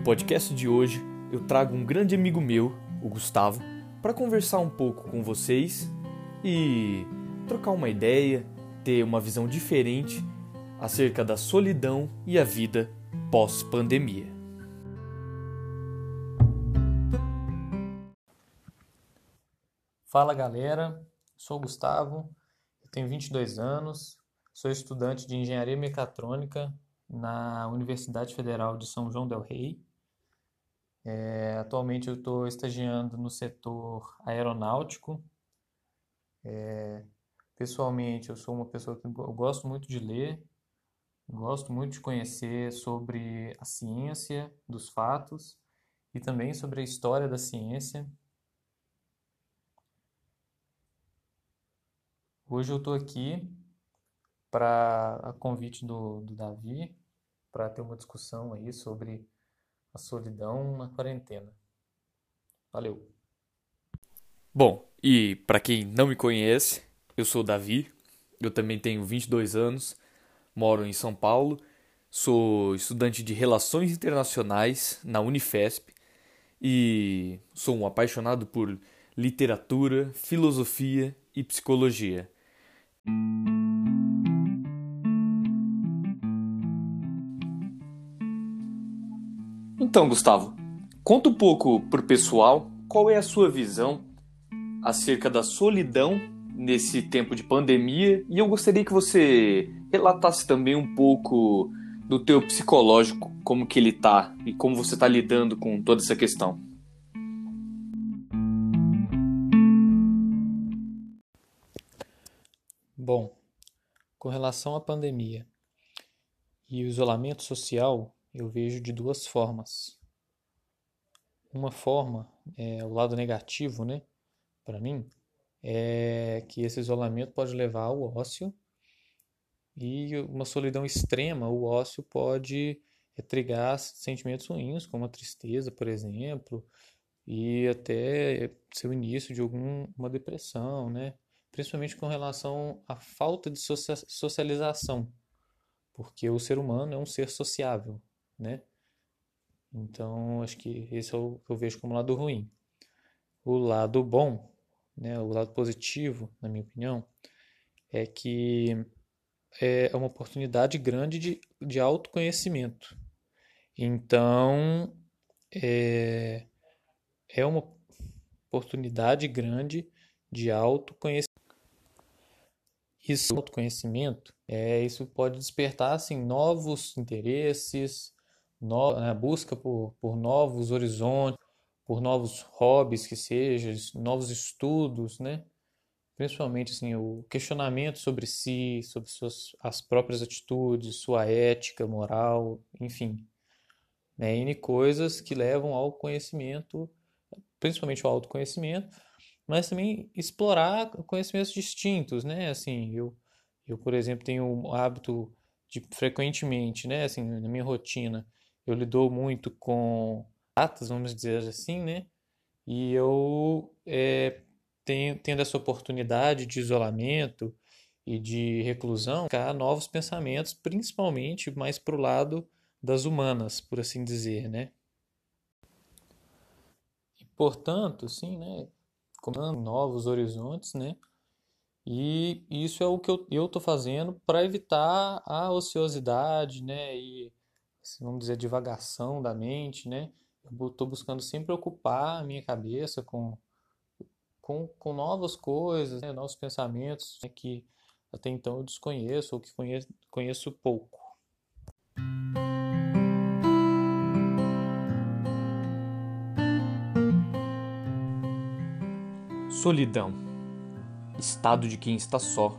No podcast de hoje, eu trago um grande amigo meu, o Gustavo, para conversar um pouco com vocês e trocar uma ideia, ter uma visão diferente acerca da solidão e a vida pós-pandemia. Fala galera, sou o Gustavo, tenho 22 anos, sou estudante de Engenharia Mecatrônica na Universidade Federal de São João del Rei. É, atualmente eu estou estagiando no setor aeronáutico. É, pessoalmente, eu sou uma pessoa que eu gosto muito de ler, gosto muito de conhecer sobre a ciência dos fatos e também sobre a história da ciência. Hoje eu estou aqui para a convite do, do Davi para ter uma discussão aí sobre a solidão na quarentena. Valeu. Bom, e para quem não me conhece, eu sou o Davi, eu também tenho 22 anos, moro em São Paulo, sou estudante de Relações Internacionais na Unifesp e sou um apaixonado por literatura, filosofia e psicologia. Então, Gustavo, conta um pouco pro pessoal qual é a sua visão acerca da solidão nesse tempo de pandemia e eu gostaria que você relatasse também um pouco do teu psicológico, como que ele tá e como você tá lidando com toda essa questão. Bom, com relação à pandemia e o isolamento social, eu vejo de duas formas. Uma forma, é, o lado negativo, né, para mim, é que esse isolamento pode levar ao ócio e uma solidão extrema, o ócio pode trigar sentimentos ruins, como a tristeza, por exemplo, e até ser o início de alguma depressão, né? Principalmente com relação à falta de socialização, porque o ser humano é um ser sociável, né? Então, acho que esse é o que eu vejo como lado ruim. O lado bom, né, o lado positivo, na minha opinião, é que é uma oportunidade grande de, de autoconhecimento. Então, é, é uma oportunidade grande de autoconhecimento. Isso, autoconhecimento, é, isso pode despertar assim, novos interesses, no, né, busca por, por novos horizontes, por novos hobbies que sejam, novos estudos, né? Principalmente assim, o questionamento sobre si, sobre suas as próprias atitudes, sua ética, moral, enfim. Né? N coisas que levam ao conhecimento, principalmente ao autoconhecimento, mas também explorar conhecimentos distintos, né? Assim, eu, eu por exemplo, tenho o hábito de frequentemente, né, assim, na minha rotina, eu lido muito com datas, vamos dizer assim, né? E eu é, tenho, tendo essa oportunidade de isolamento e de reclusão, cá novos pensamentos, principalmente mais para o lado das humanas, por assim dizer, né? E, portanto, sim, né? Comando novos horizontes, né? E isso é o que eu estou fazendo para evitar a ociosidade, né? E vamos dizer, divagação da mente, né? Eu estou buscando sempre ocupar a minha cabeça com, com, com novas coisas, né? novos pensamentos né? que até então eu desconheço ou que conheço, conheço pouco. Solidão estado de quem está só,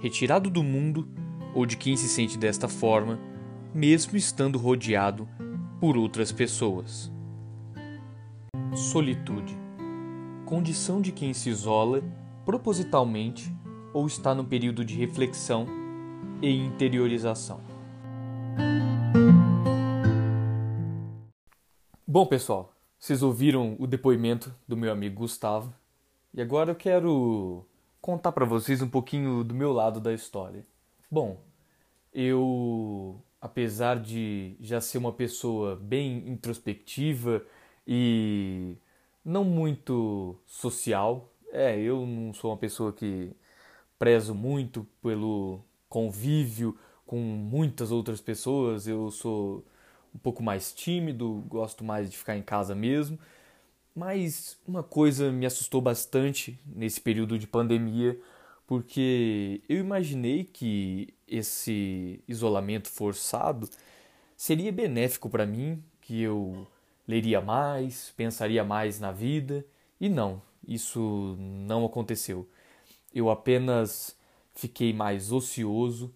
retirado do mundo ou de quem se sente desta forma mesmo estando rodeado por outras pessoas. Solitude condição de quem se isola propositalmente ou está no período de reflexão e interiorização. Bom, pessoal, vocês ouviram o depoimento do meu amigo Gustavo e agora eu quero contar para vocês um pouquinho do meu lado da história. Bom, eu apesar de já ser uma pessoa bem introspectiva e não muito social, é, eu não sou uma pessoa que prezo muito pelo convívio com muitas outras pessoas, eu sou um pouco mais tímido, gosto mais de ficar em casa mesmo. Mas uma coisa me assustou bastante nesse período de pandemia, porque eu imaginei que esse isolamento forçado seria benéfico para mim, que eu leria mais, pensaria mais na vida, e não, isso não aconteceu. Eu apenas fiquei mais ocioso,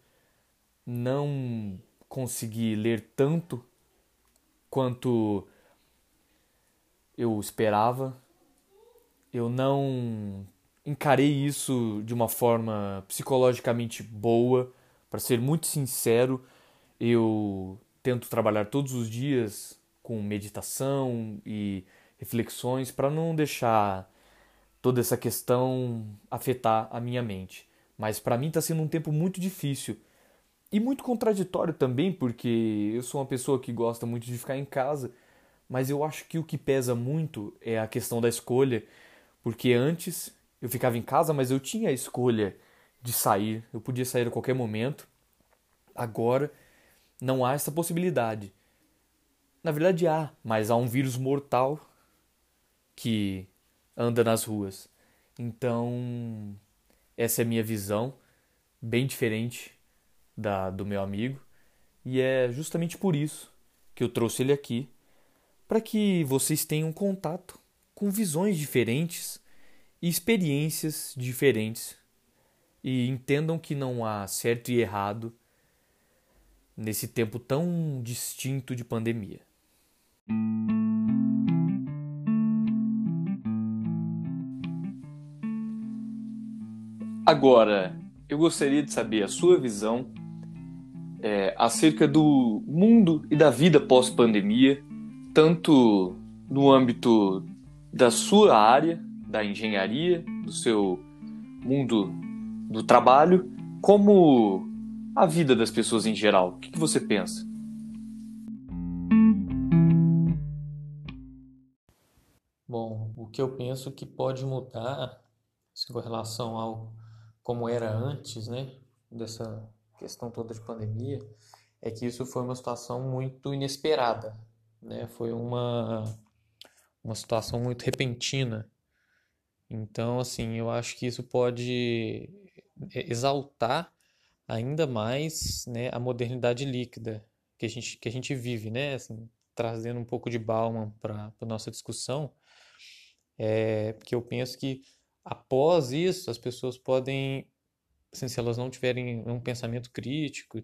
não consegui ler tanto quanto eu esperava. Eu não encarei isso de uma forma psicologicamente boa. Para ser muito sincero, eu tento trabalhar todos os dias com meditação e reflexões para não deixar toda essa questão afetar a minha mente. Mas para mim está sendo um tempo muito difícil e muito contraditório também, porque eu sou uma pessoa que gosta muito de ficar em casa, mas eu acho que o que pesa muito é a questão da escolha, porque antes eu ficava em casa, mas eu tinha a escolha de sair, eu podia sair a qualquer momento. Agora não há essa possibilidade. Na verdade há, mas há um vírus mortal que anda nas ruas. Então, essa é a minha visão, bem diferente da do meu amigo, e é justamente por isso que eu trouxe ele aqui, para que vocês tenham contato com visões diferentes e experiências diferentes e entendam que não há certo e errado nesse tempo tão distinto de pandemia. Agora, eu gostaria de saber a sua visão é, acerca do mundo e da vida pós-pandemia, tanto no âmbito da sua área, da engenharia, do seu mundo do trabalho, como a vida das pessoas em geral. O que, que você pensa? Bom, o que eu penso que pode mudar assim, com relação ao como era antes, né, dessa questão toda de pandemia, é que isso foi uma situação muito inesperada, né? Foi uma uma situação muito repentina. Então, assim, eu acho que isso pode exaltar ainda mais, né, a modernidade líquida que a gente que a gente vive, né? Assim, trazendo um pouco de Bauman para a nossa discussão, é porque eu penso que após isso as pessoas podem assim, se elas não tiverem um pensamento crítico,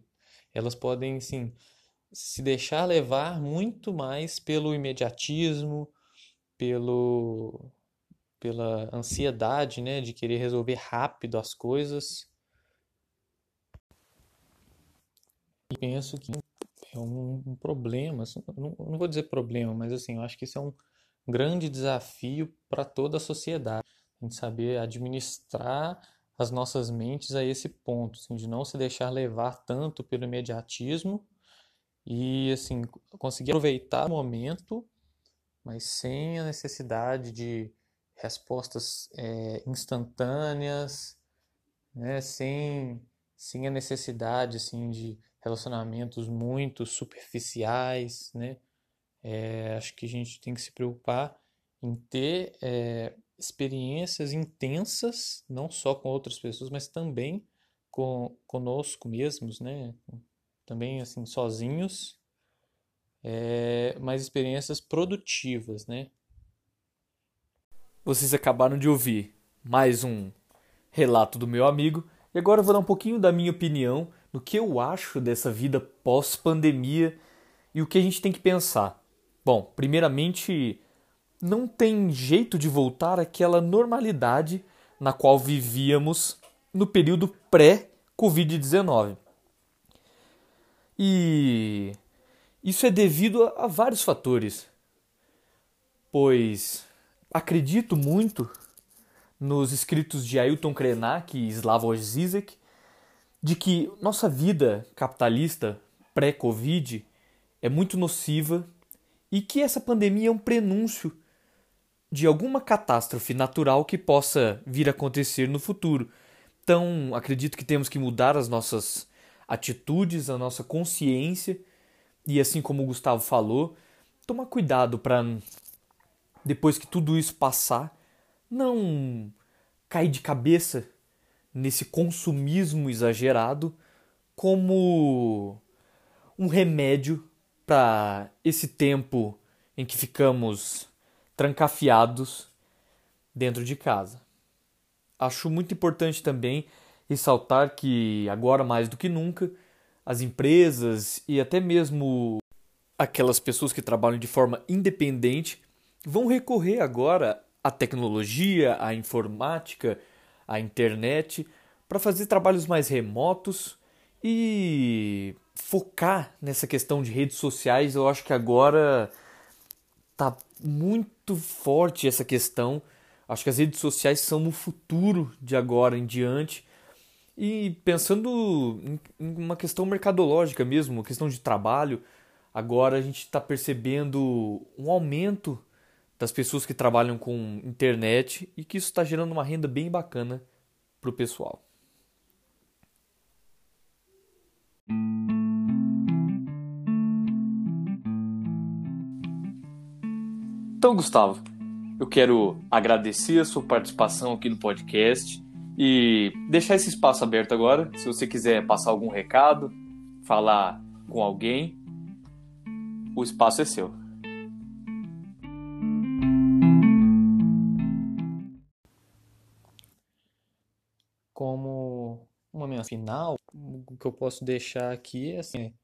elas podem, sim, se deixar levar muito mais pelo imediatismo, pelo pela ansiedade, né, de querer resolver rápido as coisas. E penso que é um, um problema, assim, não, não vou dizer problema, mas assim, eu acho que isso é um grande desafio para toda a sociedade, a gente saber administrar as nossas mentes a esse ponto, assim, de não se deixar levar tanto pelo imediatismo e assim conseguir aproveitar o momento, mas sem a necessidade de respostas é, instantâneas, né? sem, sem a necessidade assim, de relacionamentos muito superficiais. Né? É, acho que a gente tem que se preocupar em ter é, experiências intensas, não só com outras pessoas, mas também com conosco mesmos, né? Também assim sozinhos, é, mas experiências produtivas, né? Vocês acabaram de ouvir mais um relato do meu amigo e agora eu vou dar um pouquinho da minha opinião no que eu acho dessa vida pós-pandemia e o que a gente tem que pensar. Bom, primeiramente não tem jeito de voltar àquela normalidade na qual vivíamos no período pré-Covid-19. E isso é devido a, vários fatores, pois acredito muito nos escritos de Ailton Krenak e Slavoj Zizek de que nossa vida capitalista pré-Covid é muito nociva e que essa pandemia é um prenúncio de alguma catástrofe natural que possa vir a acontecer no futuro. Então, acredito que temos que mudar as nossas atitudes, a nossa consciência e, assim como o Gustavo falou, tomar cuidado para, depois que tudo isso passar, não cair de cabeça nesse consumismo exagerado como um remédio para esse tempo em que ficamos trancafiados dentro de casa. Acho muito importante também ressaltar que agora mais do que nunca as empresas e até mesmo aquelas pessoas que trabalham de forma independente vão recorrer agora à tecnologia, à informática, à internet para fazer trabalhos mais remotos e focar nessa questão de redes sociais. Eu acho que agora tá muito forte essa questão. Acho que as redes sociais são o futuro de agora em diante. E pensando em uma questão mercadológica mesmo, uma questão de trabalho, agora a gente está percebendo um aumento das pessoas que trabalham com internet e que isso está gerando uma renda bem bacana para o pessoal. Então, Gustavo, eu quero agradecer a sua participação aqui no podcast e deixar esse espaço aberto agora. Se você quiser passar algum recado, falar com alguém, o espaço é seu. Final, o que eu posso deixar aqui é assim,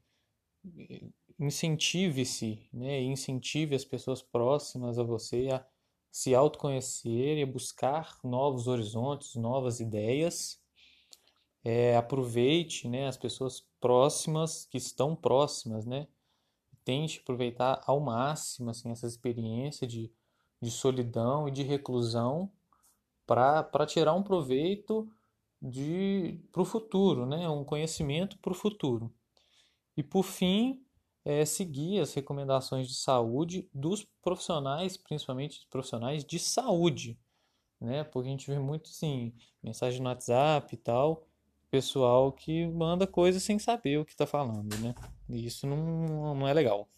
incentive-se, né? incentive as pessoas próximas a você a se autoconhecer e a buscar novos horizontes, novas ideias. É, aproveite né, as pessoas próximas, que estão próximas, né? Tente aproveitar ao máximo assim, essa experiência de, de solidão e de reclusão para tirar um proveito para o futuro, né? um conhecimento para o futuro. E por fim, é, seguir as recomendações de saúde dos profissionais, principalmente profissionais de saúde, né? Porque a gente vê muito assim, mensagem no WhatsApp e tal, pessoal que manda coisas sem saber o que está falando, né? E isso não, não é legal.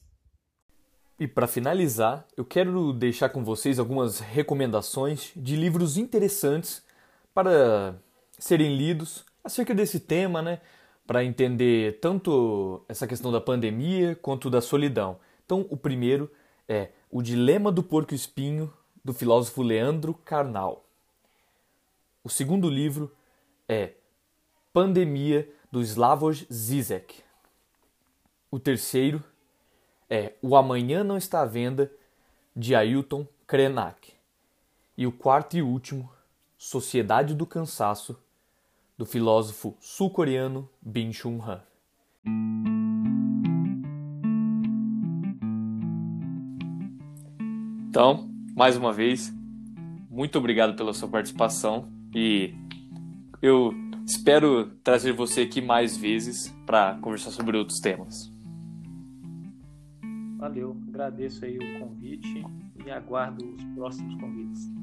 E para finalizar, eu quero deixar com vocês algumas recomendações de livros interessantes para serem lidos acerca desse tema, né? para entender tanto essa questão da pandemia quanto da solidão. Então, o primeiro é O Dilema do Porco Espinho, do filósofo Leandro Carnal. O segundo livro é Pandemia, do Slavoj Zizek. O terceiro é O Amanhã Não Está à Venda, de Ailton Krenak. E o quarto e último, Sociedade do Cansaço, do filósofo sul-coreano Bin Chun-han. Então, mais uma vez, muito obrigado pela sua participação e eu espero trazer você aqui mais vezes para conversar sobre outros temas. Valeu, agradeço aí o convite e aguardo os próximos convites.